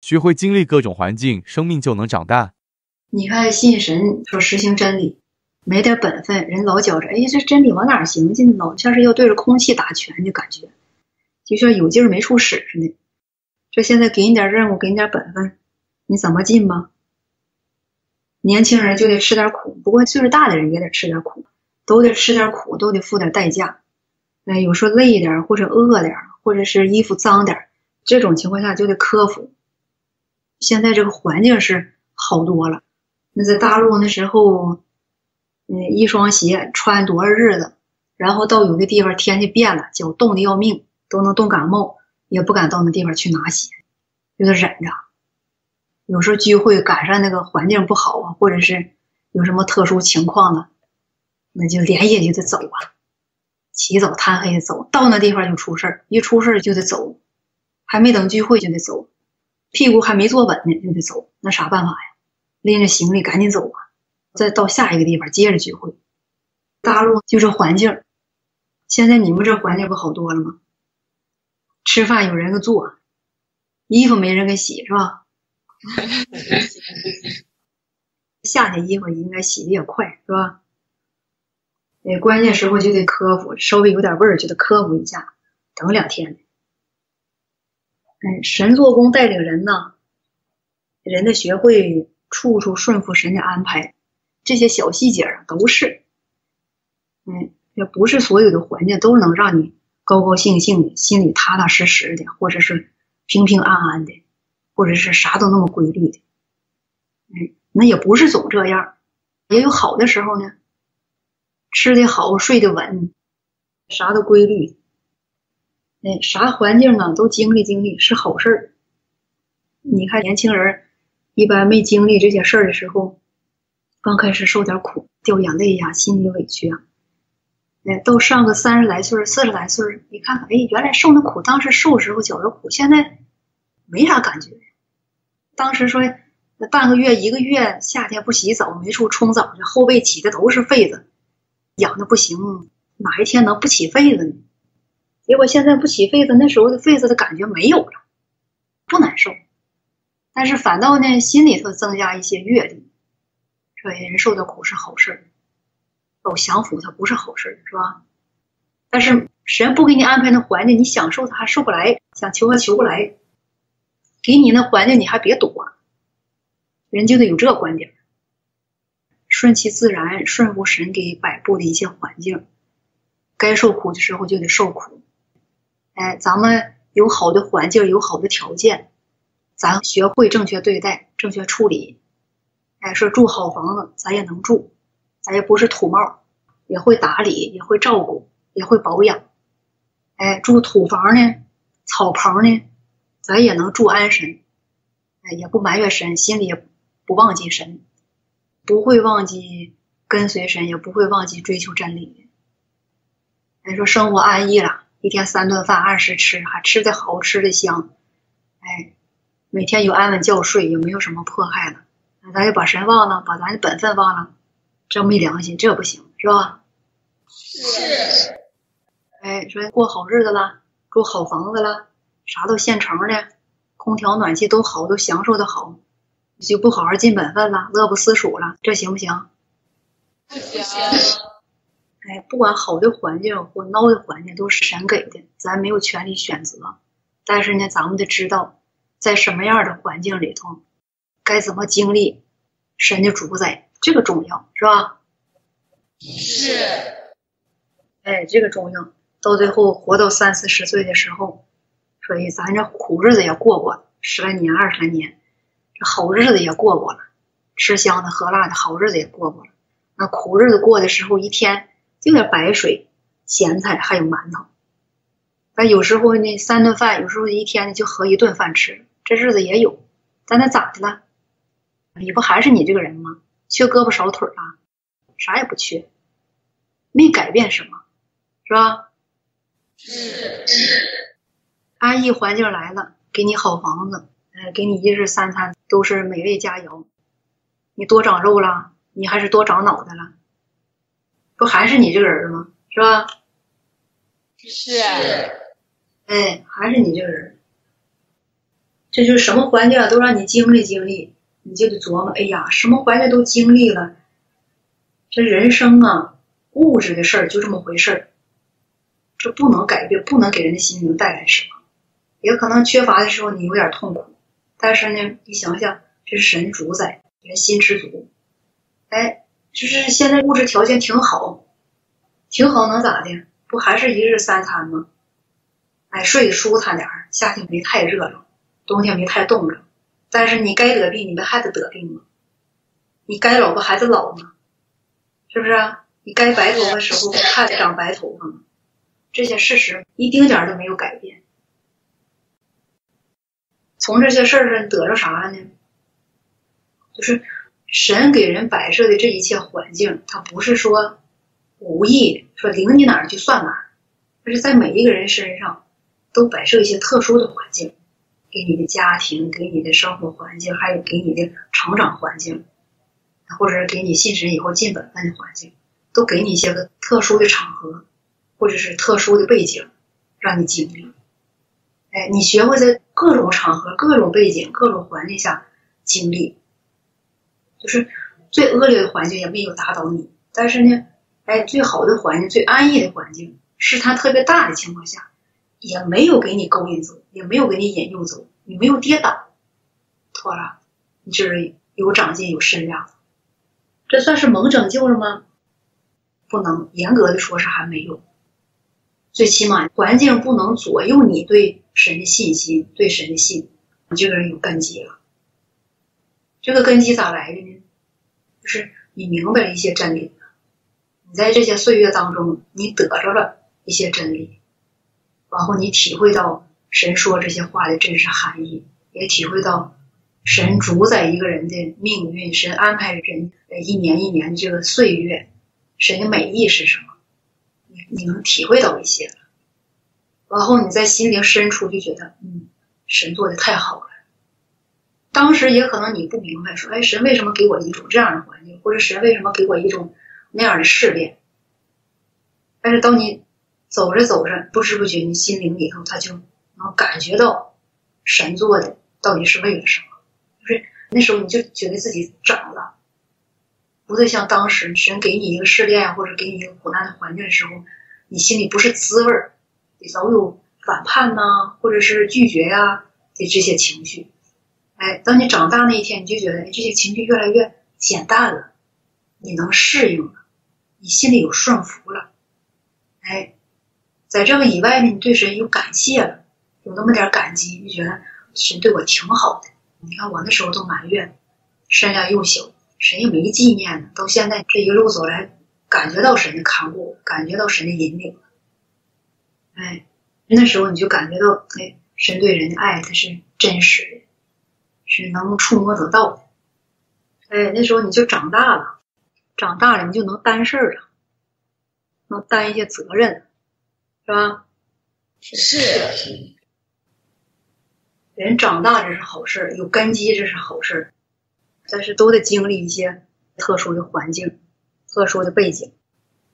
学会经历各种环境，生命就能长大。你看信神说实行真理，没点本分，人老觉着，哎，这真理往哪行去呢？老像是要对着空气打拳的感觉，就像有劲儿没处使似的。这现在给你点任务，给你点本分，你怎么进吗？年轻人就得吃点苦，不过岁数大的人也得吃点苦，都得吃点苦，都得付点代价。哎，有时候累一点或者饿点或者是衣服脏点这种情况下就得克服。现在这个环境是好多了，那在大陆那时候，嗯，一双鞋穿多少日子，然后到有的地方天气变了，脚冻得要命，都能冻感冒，也不敢到那地方去拿鞋，就得忍着。有时候聚会赶上那个环境不好啊，或者是有什么特殊情况了，那就连夜就得走啊，起早贪黑的走到那地方就出事儿，一出事儿就得走，还没等聚会就得走。屁股还没坐稳呢，就得走，那啥办法呀？拎着行李赶紧走吧！再到下一个地方接着聚会。大陆就这环境，现在你们这环境不好多了吗？吃饭有人给做，衣服没人给洗，是吧？夏天衣服应该洗的也快，是吧？哎，关键时候就得克服，稍微有点味儿就得克服一下，等两天。哎，神做工带领人呢，人得学会处处顺服神的安排，这些小细节啊都是，嗯，也不是所有的环境都能让你高高兴兴的，心里踏踏实实的，或者是平平安安的，或者是啥都那么规律的，哎，那也不是总这样，也有好的时候呢，吃的好，睡得稳，啥都规律。哎，啥环境啊，都经历经历是好事儿。你看年轻人一般没经历这些事儿的时候，刚开始受点苦，掉眼泪呀，心里委屈啊。哎，到上个三十来岁、四十来岁，你看看，哎，原来受那苦，当时受时候觉着苦，现在没啥感觉。当时说那半个月、一个月，夏天不洗澡，没处冲澡去，后背起的都是痱子，痒的不行，哪一天能不起痱子呢？结果现在不起痱子，那时候的痱子的感觉没有了，不难受，但是反倒呢，心里头增加一些阅历。说人受的苦是好事，老享福它不是好事，是吧？但是神不给你安排那环境，你享受它还受不来，想求还求不来。给你那环境你还别躲，人就得有这个观点，顺其自然，顺服神给摆布的一些环境，该受苦的时候就得受苦。哎，咱们有好的环境，有好的条件，咱学会正确对待、正确处理。哎，说住好房子，咱也能住，咱也不是土帽，也会打理，也会照顾，也会保养。哎，住土房呢，草棚呢，咱也能住安神。哎，也不埋怨神，心里也不忘记神，不会忘记跟随神，也不会忘记追求真理。哎，说生活安逸了。一天三顿饭按时吃，还吃的好，吃的香，哎，每天有安稳觉睡，也没有什么迫害了。那咱就把神忘了，把咱的本分忘了，这没良心，这不行，是吧？是。哎，说过好日子了，住好房子了，啥都现成的，空调暖气都好，都享受的好，就不好好尽本分了，乐不思蜀了，这行不行？不行。哎，不管好的环境或孬的环境，都是神给的，咱没有权利选择。但是呢，咱们得知道，在什么样的环境里头，该怎么经历神的主宰，这个重要，是吧？是。哎，这个重要。到最后活到三四十岁的时候，所以咱这苦日子也过过了，十来年、二十来年，这好日子也过过了，吃香的喝辣的好日子也过过了。那苦日子过的时候，一天。就点白水、咸菜，还有馒头。但有时候呢，三顿饭，有时候一天呢就合一顿饭吃，这日子也有。但那咋的了？你不还是你这个人吗？缺胳膊少腿啊？啥也不缺，没改变什么，是吧？是。安逸环境来了，给你好房子，哎，给你一日三餐都是美味佳肴。你多长肉了？你还是多长脑袋了？不还是你这个人吗？是吧？是。哎，还是你这个人。这就是什么环境啊都让你经历经历，你就得琢磨，哎呀，什么环境都经历了，这人生啊，物质的事儿就这么回事儿，这不能改变，不能给人的心灵带来什么，也可能缺乏的时候你有点痛苦，但是呢，你想想，这是神主宰，人心知足，哎，就是现在物质条件挺好，挺好能咋的？不还是一日三餐吗？哎，睡得舒坦点儿，夏天没太热了，冬天没太冻着。但是你该得病，你不还得得病吗？你该老不还得老吗？是不是啊？你该白头发时候不还得长白头发吗？这些事实一丁点儿都没有改变。从这些事儿上得着啥了呢？就是神给人摆设的这一切环境，它不是说无意，说领你哪儿就算哪儿，而是在每一个人身上。都摆设一些特殊的环境，给你的家庭，给你的生活环境，还有给你的成长环境，或者是给你信神以后尽本分的环境，都给你一些个特殊的场合，或者是特殊的背景，让你经历。哎，你学会在各种场合、各种背景、各种环境下经历，就是最恶劣的环境也没有打倒你，但是呢，哎，最好的环境、最安逸的环境，试探特别大的情况下。也没有给你勾引走，也没有给你引诱走，你没有跌倒，妥了，你就是有长进有身量，这算是蒙拯救了吗？不能，严格的说是还没有，最起码环境不能左右你对神的信心，对神的信，你这个人有根基了。这个根基咋来的呢？就是你明白了一些真理，你在这些岁月当中，你得着了一些真理。然后你体会到神说这些话的真实含义，也体会到神主宰一个人的命运，神安排人一年一年的这个岁月，神的美意是什么？你你能体会到一些然后你在心灵深处就觉得，嗯，神做的太好了。当时也可能你不明白，说，哎，神为什么给我一种这样的环境，或者神为什么给我一种那样的试炼？但是当你。走着走着，不知不觉，你心灵里头他就能感觉到神做的到底是为了什么。就是那时候你就觉得自己长了，不再像当时神给你一个试炼或者给你一个苦难的环境的时候，你心里不是滋味儿，老有反叛呐，或者是拒绝呀的这些情绪。哎，当你长大那一天，你就觉得这些情绪越来越减淡了，你能适应了，你心里有顺服了，哎。在这个以外呢，你对神有感谢了，有那么点感激，就觉得神对我挺好的。你看我那时候都埋怨，身量又小，神也没纪念呢。到现在这一路走来，感觉到神的看顾，感觉到神的引领。哎，那时候你就感觉到，哎，神对人的爱它是真实的，是能触摸得到的。哎，那时候你就长大了，长大了你就能担事儿了，能担一些责任。是吧？是。人长大这是好事，有根基这是好事，但是都得经历一些特殊的环境、特殊的背景，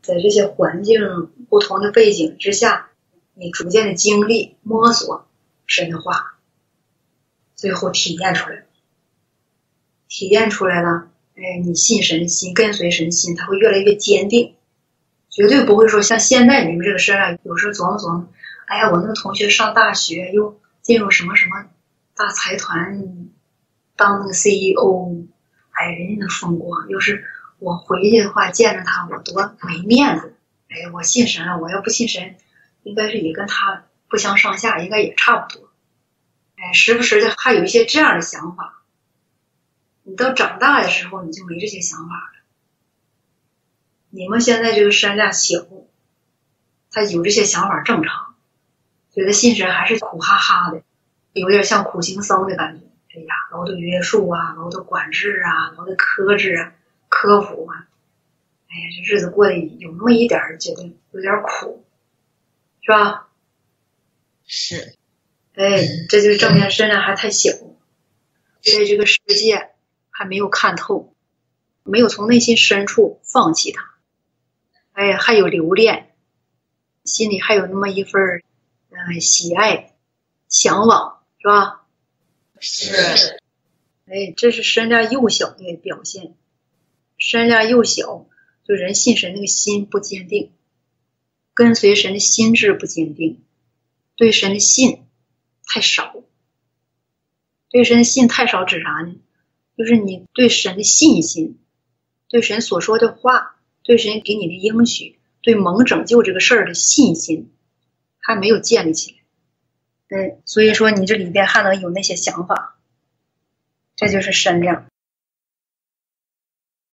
在这些环境不同的背景之下，你逐渐的经历、摸索神的话，最后体验出来，体验出来了，哎，你信神心，跟随神心，它会越来越坚定。绝对不会说像现在你们这个事儿啊，有时候琢磨琢磨，哎呀，我那个同学上大学又进入什么什么大财团当那个 CEO，哎，人家那风光，要是我回去的话见着他，我多没面子。哎，我信神了，我要不信神，应该是也跟他不相上下，应该也差不多。时不时的还有一些这样的想法。你到长大的时候，你就没这些想法了。你们现在这个身量小，他有这些想法正常，觉得心神还是苦哈哈的，有点像苦行僧的感觉。哎呀，老得约束啊，老得管制啊，老得克制啊，克服啊。哎呀，这日子过得有那么一点觉得有点苦，是吧？是。哎，这就证明身量还太小，对这个世界还没有看透，没有从内心深处放弃它。哎，还有留恋，心里还有那么一份儿，嗯，喜爱、向往，是吧？是哎，这是身量幼小的表现。身量幼小，就人信神那个心不坚定，跟随神的心智不坚定，对神的信太少。对神信太少指啥呢？就是你对神的信心，对神所说的话，对神给你的应许，对蒙拯救这个事儿的信心，还没有建立起来。嗯，所以说你这里边还能有那些想法，这就是身量。